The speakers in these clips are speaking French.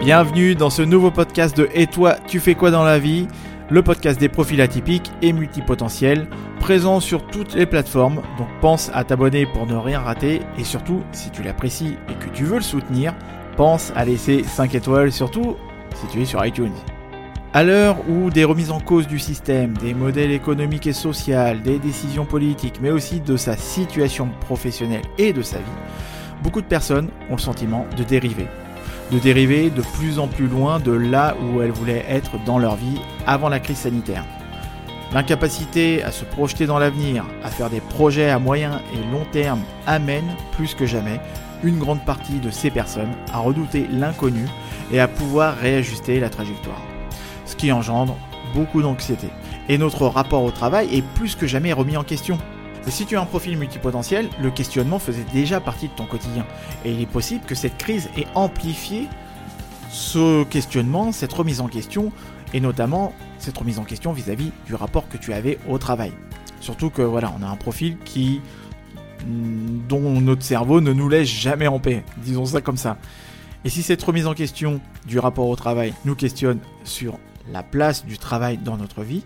Bienvenue dans ce nouveau podcast de Et toi, tu fais quoi dans la vie? Le podcast des profils atypiques et multipotentiels, présent sur toutes les plateformes, donc pense à t'abonner pour ne rien rater et surtout, si tu l'apprécies et que tu veux le soutenir, pense à laisser 5 étoiles, surtout si tu es sur iTunes. À l'heure où des remises en cause du système, des modèles économiques et sociaux, des décisions politiques, mais aussi de sa situation professionnelle et de sa vie, beaucoup de personnes ont le sentiment de dériver de dériver de plus en plus loin de là où elles voulaient être dans leur vie avant la crise sanitaire. L'incapacité à se projeter dans l'avenir, à faire des projets à moyen et long terme amène plus que jamais une grande partie de ces personnes à redouter l'inconnu et à pouvoir réajuster la trajectoire. Ce qui engendre beaucoup d'anxiété. Et notre rapport au travail est plus que jamais remis en question. Si tu as un profil multipotentiel, le questionnement faisait déjà partie de ton quotidien. Et il est possible que cette crise ait amplifié ce questionnement, cette remise en question, et notamment cette remise en question vis-à-vis du rapport que tu avais au travail. Surtout que voilà, on a un profil qui mm, dont notre cerveau ne nous laisse jamais en paix, disons ça comme ça. Et si cette remise en question du rapport au travail nous questionne sur la place du travail dans notre vie,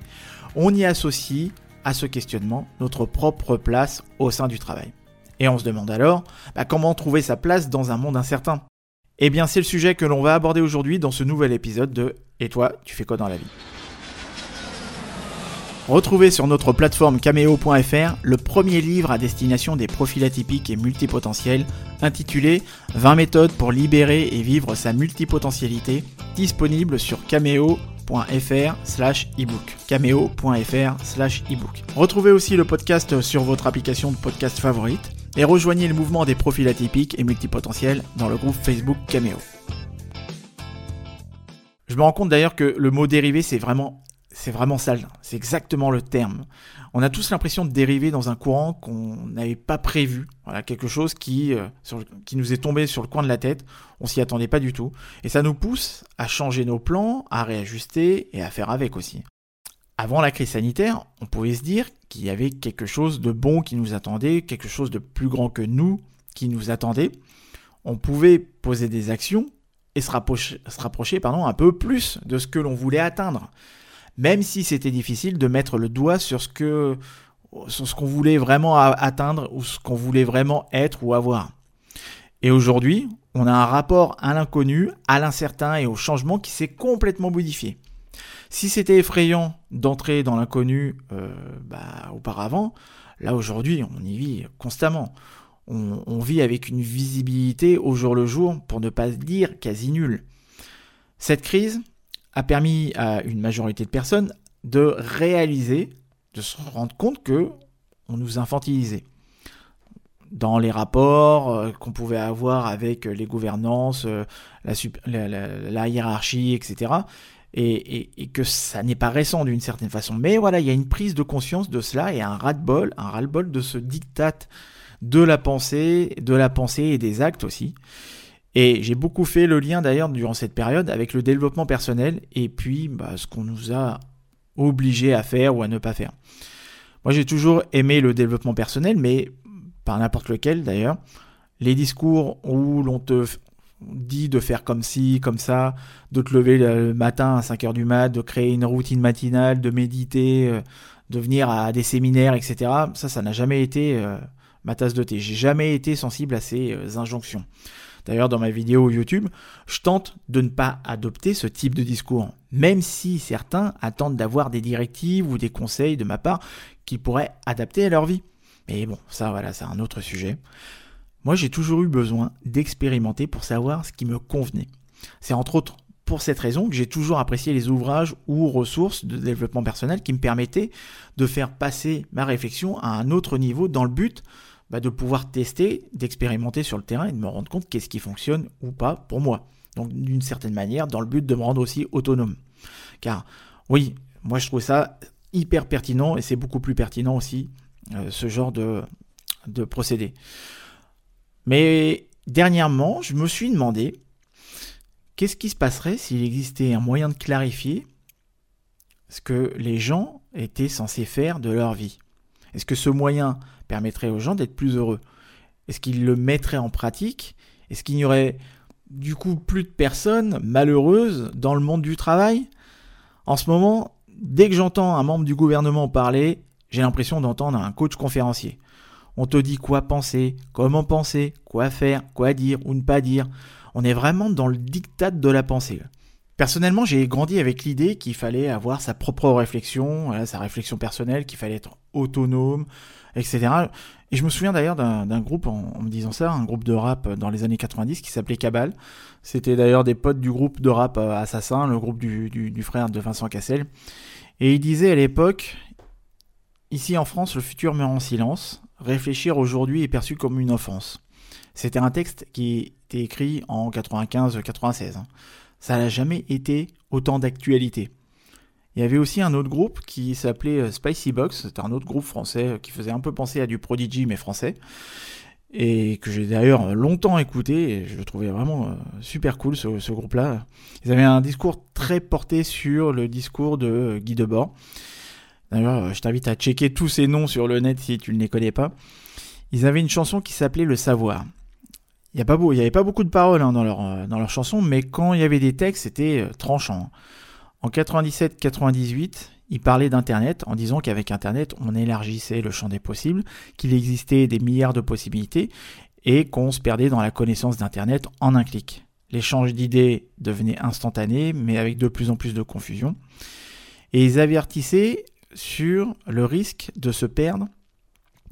on y associe à ce questionnement notre propre place au sein du travail. Et on se demande alors bah, comment trouver sa place dans un monde incertain? Eh bien c'est le sujet que l'on va aborder aujourd'hui dans ce nouvel épisode de Et toi, tu fais quoi dans la vie? Retrouvez sur notre plateforme cameo.fr le premier livre à destination des profils atypiques et multipotentiels intitulé 20 méthodes pour libérer et vivre sa multipotentialité disponible sur cameo.fr cameo.fr slash ebook. cameo.fr slash ebook. Retrouvez aussi le podcast sur votre application de podcast favorite et rejoignez le mouvement des profils atypiques et multipotentiels dans le groupe Facebook Cameo. Je me rends compte d'ailleurs que le mot dérivé c'est vraiment c'est vraiment sale, c'est exactement le terme. On a tous l'impression de dériver dans un courant qu'on n'avait pas prévu, voilà, quelque chose qui, euh, qui nous est tombé sur le coin de la tête, on s'y attendait pas du tout, et ça nous pousse à changer nos plans, à réajuster et à faire avec aussi. Avant la crise sanitaire, on pouvait se dire qu'il y avait quelque chose de bon qui nous attendait, quelque chose de plus grand que nous qui nous attendait. On pouvait poser des actions et se rapprocher, se rapprocher pardon, un peu plus de ce que l'on voulait atteindre même si c'était difficile de mettre le doigt sur ce que sur ce qu'on voulait vraiment atteindre ou ce qu'on voulait vraiment être ou avoir. Et aujourd'hui, on a un rapport à l'inconnu, à l'incertain et au changement qui s'est complètement modifié. Si c'était effrayant d'entrer dans l'inconnu euh, bah, auparavant, là aujourd'hui, on y vit constamment. On, on, vit avec une visibilité au jour le jour, pour ne pas dire quasi nulle. Cette crise, a permis à une majorité de personnes de réaliser, de se rendre compte que on nous infantilisait. Dans les rapports euh, qu'on pouvait avoir avec les gouvernances, euh, la, hiérarchie, etc. Et, que ça n'est pas récent d'une certaine façon. Mais voilà, il y a une prise de conscience de cela et un ras-de-bol, un ras-le-bol de ce diktat de la pensée, de la pensée et des actes aussi. Et j'ai beaucoup fait le lien d'ailleurs durant cette période avec le développement personnel et puis bah, ce qu'on nous a obligé à faire ou à ne pas faire. Moi j'ai toujours aimé le développement personnel, mais par n'importe lequel d'ailleurs. Les discours où l'on te dit de faire comme ci, comme ça, de te lever le matin à 5h du mat, de créer une routine matinale, de méditer, euh, de venir à des séminaires, etc. Ça, ça n'a jamais été euh, ma tasse de thé. J'ai jamais été sensible à ces euh, injonctions. D'ailleurs, dans ma vidéo YouTube, je tente de ne pas adopter ce type de discours, même si certains attendent d'avoir des directives ou des conseils de ma part qui pourraient adapter à leur vie. Mais bon, ça voilà, c'est un autre sujet. Moi, j'ai toujours eu besoin d'expérimenter pour savoir ce qui me convenait. C'est entre autres pour cette raison que j'ai toujours apprécié les ouvrages ou ressources de développement personnel qui me permettaient de faire passer ma réflexion à un autre niveau dans le but bah, de pouvoir tester, d'expérimenter sur le terrain et de me rendre compte qu'est-ce qui fonctionne ou pas pour moi. Donc d'une certaine manière, dans le but de me rendre aussi autonome. Car oui, moi je trouve ça hyper pertinent et c'est beaucoup plus pertinent aussi euh, ce genre de, de procédé. Mais dernièrement, je me suis demandé qu'est-ce qui se passerait s'il existait un moyen de clarifier ce que les gens étaient censés faire de leur vie? Est-ce que ce moyen permettrait aux gens d'être plus heureux Est-ce qu'ils le mettraient en pratique? Est-ce qu'il n'y aurait du coup plus de personnes malheureuses dans le monde du travail? En ce moment, dès que j'entends un membre du gouvernement parler, j'ai l'impression d'entendre un coach conférencier. On te dit quoi penser, comment penser, quoi faire, quoi dire ou ne pas dire. On est vraiment dans le diktat de la pensée. Personnellement, j'ai grandi avec l'idée qu'il fallait avoir sa propre réflexion, sa réflexion personnelle, qu'il fallait être autonome, etc. Et je me souviens d'ailleurs d'un groupe, en, me disant ça, un groupe de rap dans les années 90 qui s'appelait Cabal. C'était d'ailleurs des potes du groupe de rap euh, Assassin, le groupe du, du frère de Vincent Cassel. Et il disait à l'époque, ici en France, le futur meurt en silence. Réfléchir aujourd'hui est perçu comme une offense. C'était un texte qui était écrit en 95-96 ça n'a jamais été autant d'actualité. Il y avait aussi un autre groupe qui s'appelait euh, Spicy Box, c'était un autre groupe français euh, qui faisait un peu penser à du Prodigy mais français, et que j'ai d'ailleurs longtemps écouté, et je le trouvais vraiment euh, super cool ce, groupe-là. Ils avaient un discours très porté sur le discours de Guy Debord. D'ailleurs, je t'invite à checker tous ces noms sur le net si tu ne les connais pas. Ils avaient une chanson qui s'appelait Le Savoir. Il n'y avait pas beaucoup de paroles hein, dans, leur, euh, chanson, mais quand il y avait des textes, c'était euh, tranchant. En 97-98, ils parlaient d'Internet en disant qu'avec Internet, on élargissait le champ des possibles, qu'il existait des milliards de possibilités et qu'on se perdait dans la connaissance d'Internet en un clic. L'échange d'idées devenait instantané, mais avec de plus en plus de confusion. Et ils avertissaient sur le risque de se perdre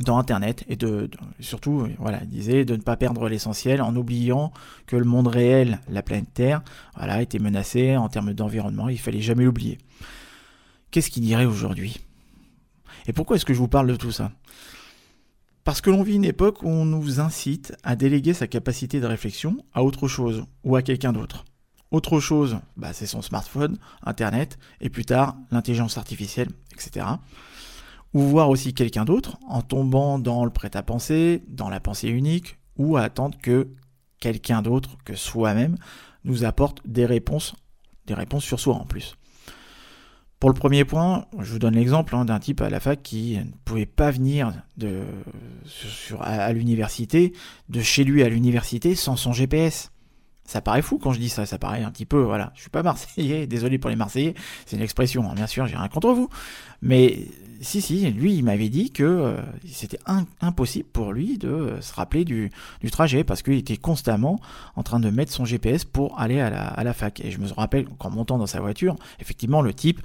dans Internet et de, surtout, voilà, il disait de ne pas perdre l'essentiel en oubliant que le monde réel, la planète Terre, voilà, était menacé en termes d'environnement. Il fallait jamais l'oublier. Qu'est-ce qu'il dirait aujourd'hui? Et pourquoi est-ce que je vous parle de tout ça? Parce que l'on vit une époque où on nous incite à déléguer sa capacité de réflexion à autre chose ou à quelqu'un d'autre. Autre chose, bah, c'est son smartphone, Internet, et plus tard l'intelligence artificielle, etc ou voir aussi quelqu'un d'autre en tombant dans le prêt-à-penser, dans la pensée unique, ou à attendre que quelqu'un d'autre que soi-même nous apporte des réponses, des réponses sur soi en plus. Pour le premier point, je vous donne l'exemple hein, d'un type à la fac qui ne pouvait pas venir de, à l'université, de chez lui à l'université sans son GPS. Ça paraît fou quand je dis ça, ça paraît un petit peu, voilà, je suis pas marseillais, désolé pour les marseillais, c'est une expression, hein, bien sûr, j'ai rien contre vous, mais si, si, lui, il m'avait dit que euh, c'était impossible pour lui de euh, se rappeler du, trajet parce qu'il était constamment en train de mettre son GPS pour aller à la, fac. Et je me rappelle qu'en montant dans sa voiture, effectivement, le type,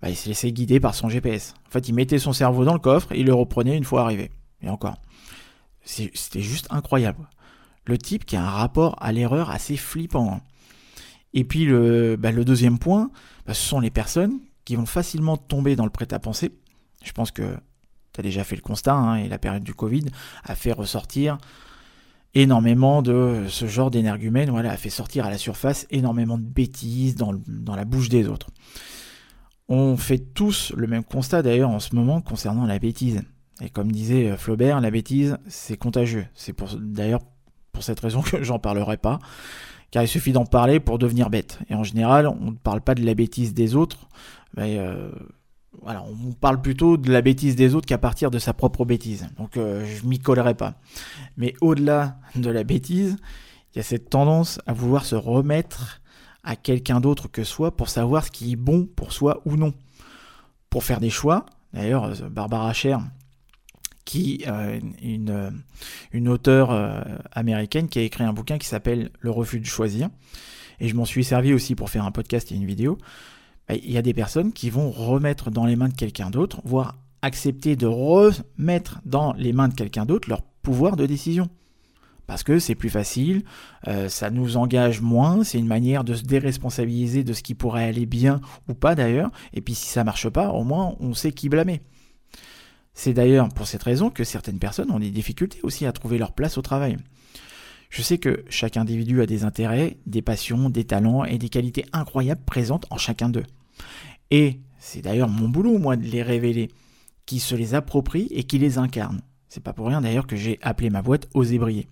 bah, il s'est laissé guider par son GPS. En fait, il mettait son cerveau dans le coffre et il le reprenait une fois arrivé. Et encore. C'était juste incroyable. Le type qui a un rapport à l'erreur assez flippant. Et puis le, bah, deuxième point, bah, ce sont les personnes qui vont facilement tomber dans le prêt-à-penser je pense que tu as déjà fait le constat, hein, et la période du Covid a fait ressortir énormément de ce genre d'énergumène, voilà, a fait sortir à la surface énormément de bêtises dans, la bouche des autres. On fait tous le même constat d'ailleurs en ce moment concernant la bêtise. Et comme disait euh, Flaubert, la bêtise, c'est contagieux. C'est d'ailleurs pour cette raison que j'en parlerai pas, car il suffit d'en parler pour devenir bête. Et en général, on ne parle pas de la bêtise des autres, mais euh, voilà, on parle plutôt de la bêtise des autres qu'à partir de sa propre bêtise. Donc euh, je m'y collerai pas. Mais au-delà de la bêtise, il y a cette tendance à vouloir se remettre à quelqu'un d'autre que soi pour savoir ce qui est bon pour soi ou non. Pour faire des choix, d'ailleurs, euh, Barbara Sher, qui euh, une, une auteure américaine qui a écrit un bouquin qui s'appelle Le refus de choisir. Et je m'en suis servi aussi pour faire un podcast et une vidéo il y a des personnes qui vont remettre dans les mains de quelqu'un d'autre, voire accepter de remettre dans les mains de quelqu'un d'autre leur pouvoir de décision. Parce que c'est plus facile, euh, ça nous engage moins, c'est une manière de se déresponsabiliser de ce qui pourrait aller bien ou pas d'ailleurs, et puis si ça marche pas, au moins on sait qui blâmer. C'est d'ailleurs pour cette raison que certaines personnes ont des difficultés aussi à trouver leur place au travail. Je sais que chaque individu a des intérêts, des passions, des talents et des qualités incroyables présentes en chacun d'eux. Et c'est d'ailleurs mon boulot, moi, de les révéler, qui se les approprie et qui les incarne. C'est pas pour rien d'ailleurs que j'ai appelé ma boîte Oser briller.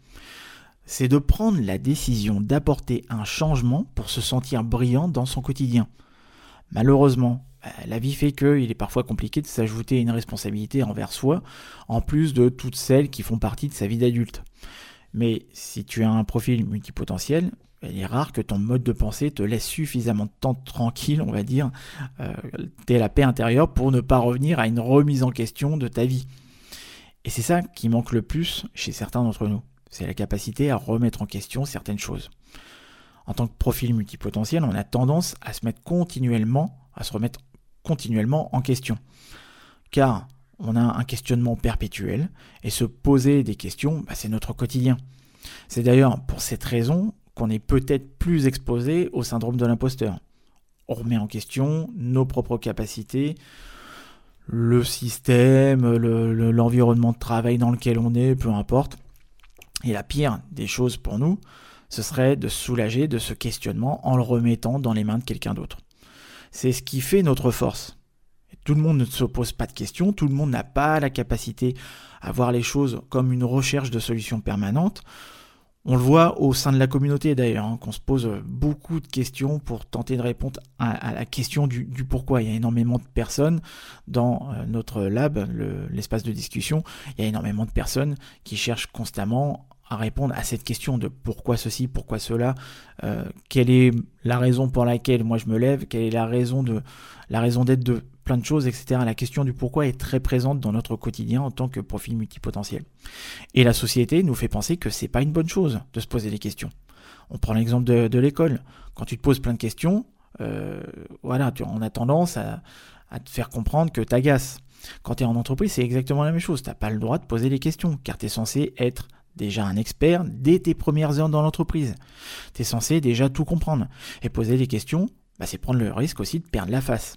C'est de prendre la décision d'apporter un changement pour se sentir brillant dans son quotidien. Malheureusement, la vie fait qu'il est parfois compliqué de s'ajouter une responsabilité envers soi, en plus de toutes celles qui font partie de sa vie d'adulte. Mais si tu as un profil multipotentiel, Il est rare que ton mode de pensée te laisse suffisamment de temps tranquille, on va dire, euh, la paix intérieure pour ne pas revenir à une remise en question de ta vie. Et c'est ça qui manque le plus chez certains d'entre nous. C'est la capacité à remettre en question certaines choses. En tant que profil multipotentiel, on a tendance à se mettre continuellement, à se remettre continuellement en question. Car on a un questionnement perpétuel et se poser des questions, bah, c'est notre quotidien. C'est d'ailleurs pour cette raison qu'on est peut-être plus exposé au syndrome de l'imposteur. On remet en question nos propres capacités, le système, l'environnement de travail dans lequel on est, peu importe. Et la pire des choses pour nous, ce serait de soulager de ce questionnement en le remettant dans les mains de quelqu'un d'autre. C'est ce qui fait notre force. Tout le monde ne se pose pas de questions, tout le monde n'a pas la capacité à voir les choses comme une recherche de solutions permanentes. On le voit au sein de la communauté d'ailleurs, hein, qu'on se pose beaucoup de questions pour tenter de répondre à, la question du, pourquoi. Il y a énormément de personnes dans euh, notre lab, l'espace de discussion, il y a énormément de personnes qui cherchent constamment à répondre à cette question de pourquoi ceci, pourquoi cela, euh, quelle est la raison pour laquelle moi je me lève, quelle est la raison de la raison d'être de plein de choses, etc. La question du pourquoi est très présente dans notre quotidien en tant que profil multipotentiel. Et la société nous fait penser que c'est pas une bonne chose de se poser des questions. On prend l'exemple de, l'école. Quand tu te poses plein de questions, euh, voilà, tu, on a tendance à, te faire comprendre que tu agaces. Quand tu es en entreprise, c'est exactement la même chose. Tu n'as pas le droit de poser des questions, car tu es censé être déjà un expert dès tes premières heures dans l'entreprise. Tu es censé déjà tout comprendre. Et poser des questions, bah, c'est prendre le risque aussi de perdre la face.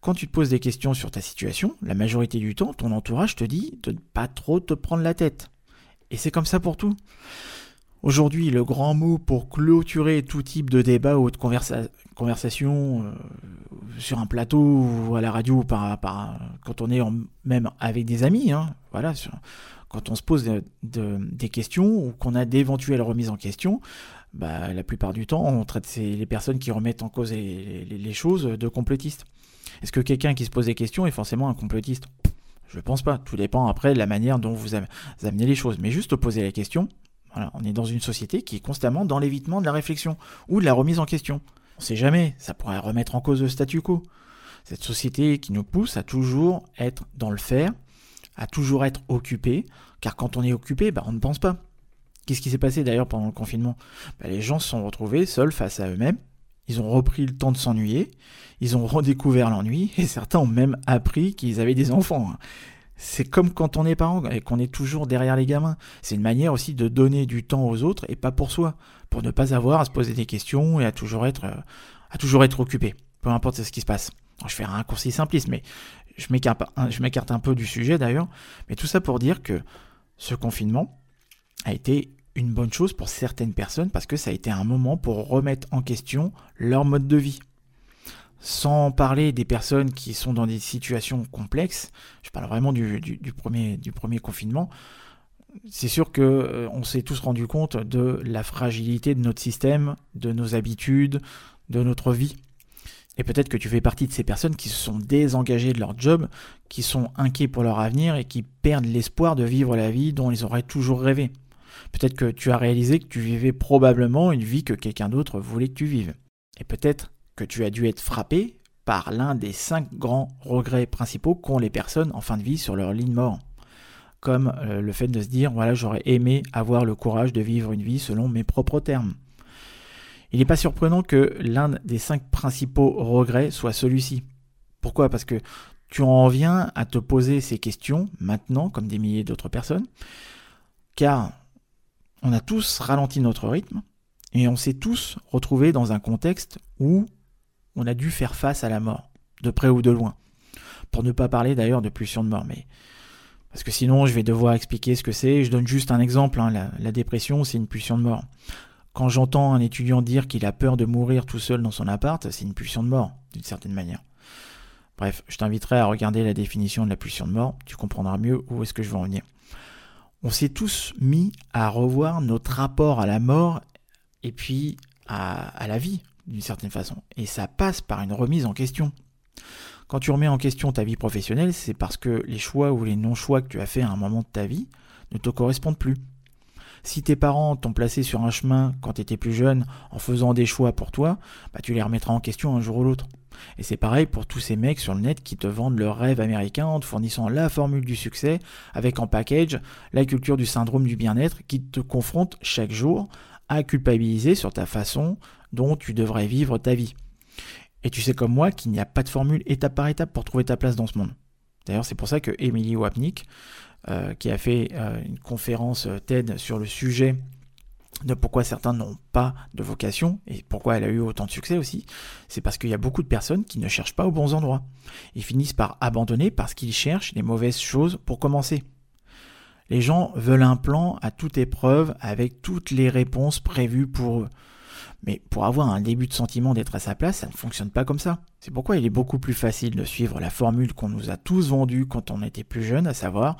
Quand tu te poses des questions sur ta situation, la majorité du temps, ton entourage te dit de ne pas trop te prendre la tête. Et c'est comme ça pour tout. Aujourd'hui, le grand mot pour clôturer tout type de débat ou de conversation euh, sur un plateau ou à la radio, par, quand on est même avec des amis, hein, voilà, quand on se pose des questions ou qu'on a d'éventuelles remises en question, bah, la plupart du temps, on traite les personnes qui remettent en cause les choses de complétistes. Est-ce que quelqu'un qui se pose des questions est forcément un complotiste? Je ne pense pas. Tout dépend après de la manière dont vous amenez les choses. Mais juste poser la question, voilà, on est dans une société qui est constamment dans l'évitement de la réflexion ou de la remise en question. On ne sait jamais, ça pourrait remettre en cause le statu quo. Cette société qui nous pousse à toujours être dans le faire, à toujours être occupé, car quand on est occupé, bah, on ne pense pas. Qu'est-ce qui s'est passé d'ailleurs pendant le confinement? Bah, Les gens se sont retrouvés seuls face à eux-mêmes, ils ont repris le temps de s'ennuyer, ils ont redécouvert l'ennui, et certains ont même appris qu'ils avaient des enfants. C'est comme quand on est parent et qu'on est toujours derrière les gamins. C'est une manière aussi de donner du temps aux autres et pas pour soi, pour ne pas avoir à se poser des questions et à toujours être, euh, à toujours être occupé, peu importe ce qui se passe. je fais un raccourci simpliste, mais je m'écarte un peu du sujet d'ailleurs. Mais tout ça pour dire que ce confinement a été une bonne chose pour certaines personnes parce que ça a été un moment pour remettre en question leur mode de vie. Sans parler des personnes qui sont dans des situations complexes, je parle vraiment du, premier, confinement, c'est sûr que euh, s'est tous rendu compte de la fragilité de notre système, de nos habitudes, de notre vie. Et peut-être que tu fais partie de ces personnes qui se sont désengagées de leur job, qui sont inquiets pour leur avenir et qui perdent l'espoir de vivre la vie dont ils auraient toujours rêvé. Peut-être que tu as réalisé que tu vivais probablement une vie que quelqu'un d'autre voulait que tu vives. Et peut-être que tu as dû être frappé par l'un des cinq grands regrets principaux qu'ont les personnes en fin de vie sur leur ligne mort. Comme euh, le fait de se dire, voilà, j'aurais aimé avoir le courage de vivre une vie selon mes propres termes. Il n'est pas surprenant que l'un des cinq principaux regrets soit celui-ci. Pourquoi? Parce que tu en viens à te poser ces questions maintenant, comme des milliers d'autres personnes, car on a tous ralenti notre rythme et on s'est tous retrouvés dans un contexte où on a dû faire face à la mort, de près ou de loin. Pour ne pas parler d'ailleurs de pulsion de mort, mais parce que sinon je vais devoir expliquer ce que c'est. Je donne juste un exemple, hein. la, la dépression c'est une pulsion de mort. Quand j'entends un étudiant dire qu'il a peur de mourir tout seul dans son appart, c'est une pulsion de mort, d'une certaine manière. Bref, je t'inviterai à regarder la définition de la pulsion de mort, tu comprendras mieux où est-ce que je veux en venir on s'est tous mis à revoir notre rapport à la mort et puis à, la vie, d'une certaine façon. Et ça passe par une remise en question. Quand tu remets en question ta vie professionnelle, c'est parce que les choix ou les non-choix que tu as fait à un moment de ta vie ne te correspondent plus. Si tes parents t'ont placé sur un chemin quand tu étais plus jeune en faisant des choix pour toi, bah, tu les remettras en question un jour ou l'autre. Et c'est pareil pour tous ces mecs sur le net qui te vendent leur rêve américain en te fournissant la formule du succès avec en package la culture du syndrome du bien-être qui te confronte chaque jour à culpabiliser sur ta façon dont tu devrais vivre ta vie. Et tu sais comme moi qu'il n'y a pas de formule étape par étape pour trouver ta place dans ce monde. D'ailleurs, c'est pour ça que Emily Wapnick, euh, qui a fait euh, une conférence euh, TED sur le sujet de pourquoi certains n'ont pas de vocation et pourquoi elle a eu autant de succès aussi, c'est parce qu'il y a beaucoup de personnes qui ne cherchent pas aux bons endroits. Ils finissent par abandonner parce qu'ils cherchent les mauvaises choses pour commencer. Les gens veulent un plan à toute épreuve avec toutes les réponses prévues pour eux. Mais pour avoir un début de sentiment d'être à sa place, ça ne fonctionne pas comme ça. C'est pourquoi il est beaucoup plus facile de suivre la formule qu'on nous a tous vendue quand on était plus jeune, à savoir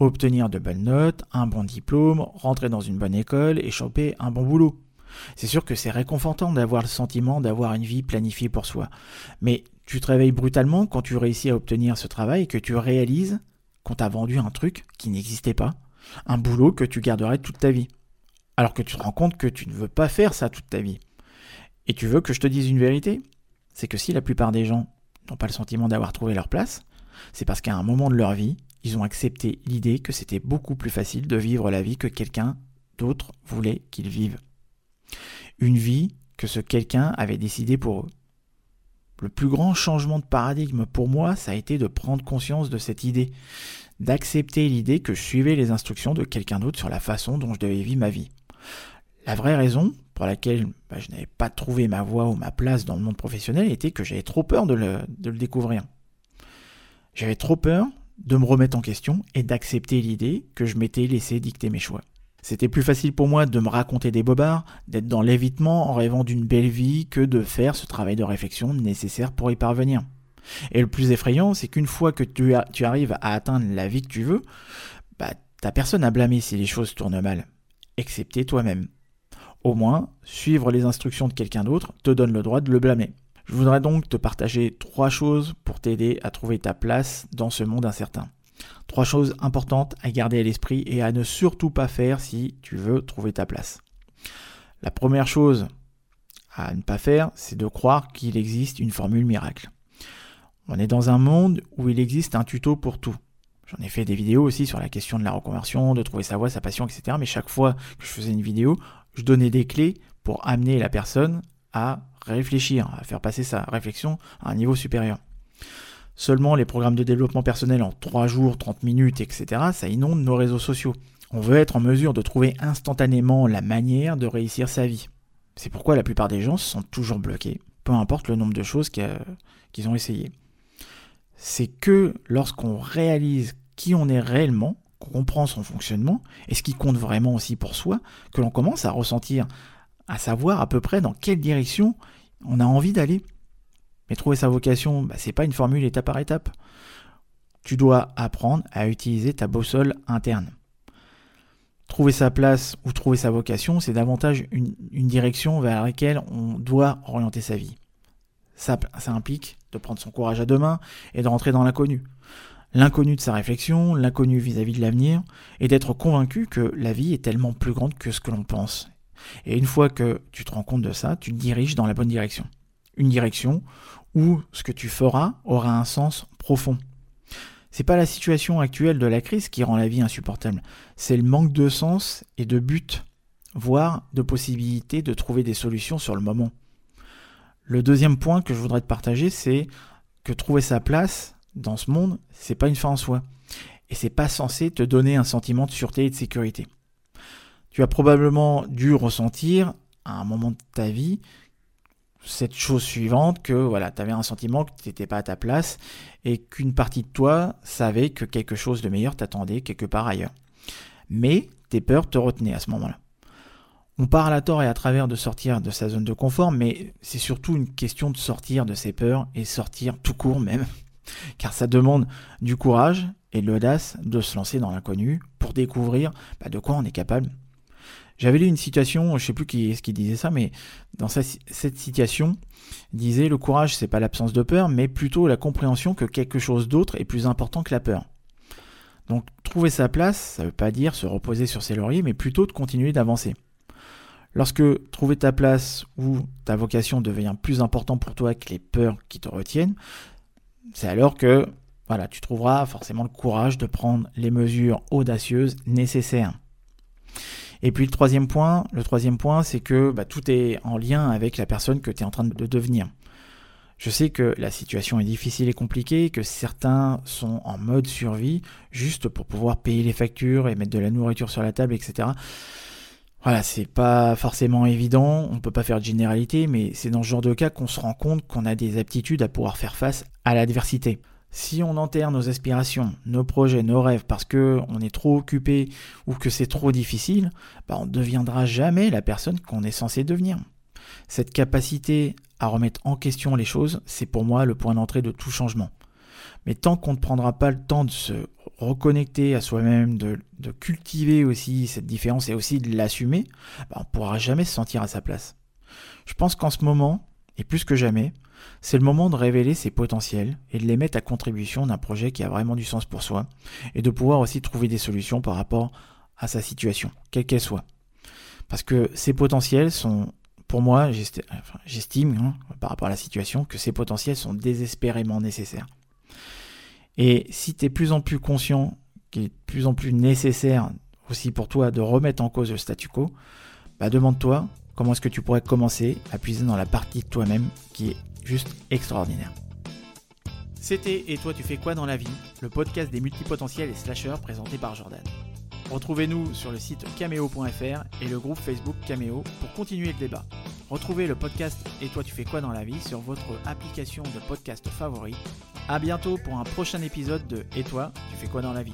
obtenir de bonnes notes, un bon diplôme, rentrer dans une bonne école et choper un bon boulot. C'est sûr que c'est réconfortant d'avoir le sentiment d'avoir une vie planifiée pour soi. Mais tu te réveilles brutalement quand tu réussis à obtenir ce travail et que tu réalises qu'on t'a vendu un truc qui n'existait pas, un boulot que tu garderais toute ta vie. Alors que tu te rends compte que tu ne veux pas faire ça toute ta vie. Et tu veux que je te dise une vérité? C'est que si la plupart des gens n'ont pas le sentiment d'avoir trouvé leur place, c'est parce qu'à un moment de leur vie, ils ont accepté l'idée que c'était beaucoup plus facile de vivre la vie que quelqu'un d'autre voulait qu'ils vivent. Une vie que ce quelqu'un avait décidé pour eux. Le plus grand changement de paradigme pour moi, ça a été de prendre conscience de cette idée, d'accepter l'idée que je suivais les instructions de quelqu'un d'autre sur la façon dont je devais vivre ma vie. La vraie raison pour laquelle bah, je n'avais pas trouvé ma voie ou ma place dans le monde professionnel était que j'avais trop peur de le, découvrir. J'avais trop peur de me remettre en question et d'accepter l'idée que je m'étais laissé dicter mes choix. C'était plus facile pour moi de me raconter des bobards, d'être dans l'évitement en rêvant d'une belle vie que de faire ce travail de réflexion nécessaire pour y parvenir. Et le plus effrayant, c'est qu'une fois que tu, tu, arrives à atteindre la vie que tu veux, bah, t'as personne à blâmer si les choses tournent mal, excepté toi-même. Au moins, suivre les instructions de quelqu'un d'autre te donne le droit de le blâmer. Je voudrais donc te partager trois choses pour t'aider à trouver ta place dans ce monde incertain. Trois choses importantes à garder à l'esprit et à ne surtout pas faire si tu veux trouver ta place. La première chose à ne pas faire, c'est de croire qu'il existe une formule miracle. On est dans un monde où il existe un tuto pour tout. J'en ai fait des vidéos aussi sur la question de la reconversion, de trouver sa voie, sa passion, etc. Mais chaque fois que je faisais une vidéo, je donnais des clés pour amener la personne à réfléchir, à faire passer sa réflexion à un niveau supérieur. Seulement les programmes de développement personnel en 3 jours, 30 minutes, etc., ça inonde nos réseaux sociaux. On veut être en mesure de trouver instantanément la manière de réussir sa vie. C'est pourquoi la plupart des gens se sont toujours bloqués, peu importe le nombre de choses qu'ils ont essayé. C'est que lorsqu'on réalise qui on est réellement, qu'on comprend son fonctionnement, et ce qui compte vraiment aussi pour soi, que l'on commence à ressentir à savoir à peu près dans quelle direction on a envie d'aller. Mais trouver sa vocation, bah, c'est pas une formule étape par étape. Tu dois apprendre à utiliser ta boussole interne. Trouver sa place ou trouver sa vocation, c'est davantage une, direction vers laquelle on doit orienter sa vie. Ça, implique de prendre son courage à deux mains et de rentrer dans l'inconnu. L'inconnu de sa réflexion, l'inconnu vis-à-vis de l'avenir, et d'être convaincu que la vie est tellement plus grande que ce que l'on pense et une fois que tu te rends compte de ça, tu te diriges dans la bonne direction. Une direction où ce que tu feras aura un sens profond. C'est pas la situation actuelle de la crise qui rend la vie insupportable, c'est le manque de sens et de but, voire de possibilité de trouver des solutions sur le moment. Le deuxième point que je voudrais te partager, c'est que trouver sa place dans ce monde, c'est pas une fin en soi. Et c'est pas censé te donner un sentiment de sûreté et de sécurité tu as probablement dû ressentir à un moment de ta vie cette chose suivante que voilà, tu avais un sentiment que tu n'étais pas à ta place et qu'une partie de toi savait que quelque chose de meilleur t'attendait quelque part ailleurs. Mais tes peurs te retenaient à ce moment-là. On parle à tort et à travers de sortir de sa zone de confort, mais c'est surtout une question de sortir de ses peurs et sortir tout court même, car ça demande du courage et de l'audace de se lancer dans l'inconnu pour découvrir bah, de quoi on est capable j'avais lu une situation, je sais plus qui est-ce qui disait ça, mais dans cette situation, disait le courage, c'est pas l'absence de peur, mais plutôt la compréhension que quelque chose d'autre est plus important que la peur. Donc trouver sa place, ça ne veut pas dire se reposer sur ses lauriers, mais plutôt de continuer d'avancer. Lorsque trouver ta place ou ta vocation devient plus important pour toi que les peurs qui te retiennent, c'est alors que voilà, tu trouveras forcément le courage de prendre les mesures audacieuses nécessaires. Et puis le troisième point, le troisième point, c'est que bah, tout est en lien avec la personne que tu es en train de devenir. Je sais que la situation est difficile et compliquée, que certains sont en mode survie juste pour pouvoir payer les factures et mettre de la nourriture sur la table, etc. Voilà, c'est pas forcément évident, on peut pas faire de généralité, mais c'est dans ce genre de cas qu'on se rend compte qu'on a des aptitudes à pouvoir faire face à l'adversité. Si on enterre nos aspirations, nos projets, nos rêves parce que on est trop occupé ou que c'est trop difficile, bah on ne deviendra jamais la personne qu'on est censé devenir. Cette capacité à remettre en question les choses, c'est pour moi le point d'entrée de tout changement. Mais tant qu'on ne prendra pas le temps de se reconnecter à soi-même, de, cultiver aussi cette différence et aussi de l'assumer, bah, on ne pourra jamais se sentir à sa place. Je pense qu'en ce moment, et plus que jamais, c'est le moment de révéler ses potentiels et de les mettre à contribution d'un projet qui a vraiment du sens pour soi, et de pouvoir aussi trouver des solutions par rapport à sa situation, quelle qu'elle soit. Parce que ces potentiels sont pour moi, j'estime, hein, par rapport à la situation, que ces potentiels sont désespérément nécessaires. Et si tu es plus en plus conscient qu'il est de plus en plus nécessaire aussi pour toi de remettre en cause le statu quo, bah demande-toi comment est-ce que tu pourrais commencer à puiser dans la partie de toi-même qui est juste extraordinaire. C'était Et toi tu fais quoi dans la vie Le podcast des multipotentiels et slasheurs présenté par Jordan. Retrouvez-nous sur le site cameo.fr et le groupe Facebook Cameo pour continuer le débat. Retrouvez le podcast Et toi tu fais quoi dans la vie sur votre application de podcast favori. A bientôt pour un prochain épisode de Et toi tu fais quoi dans la vie?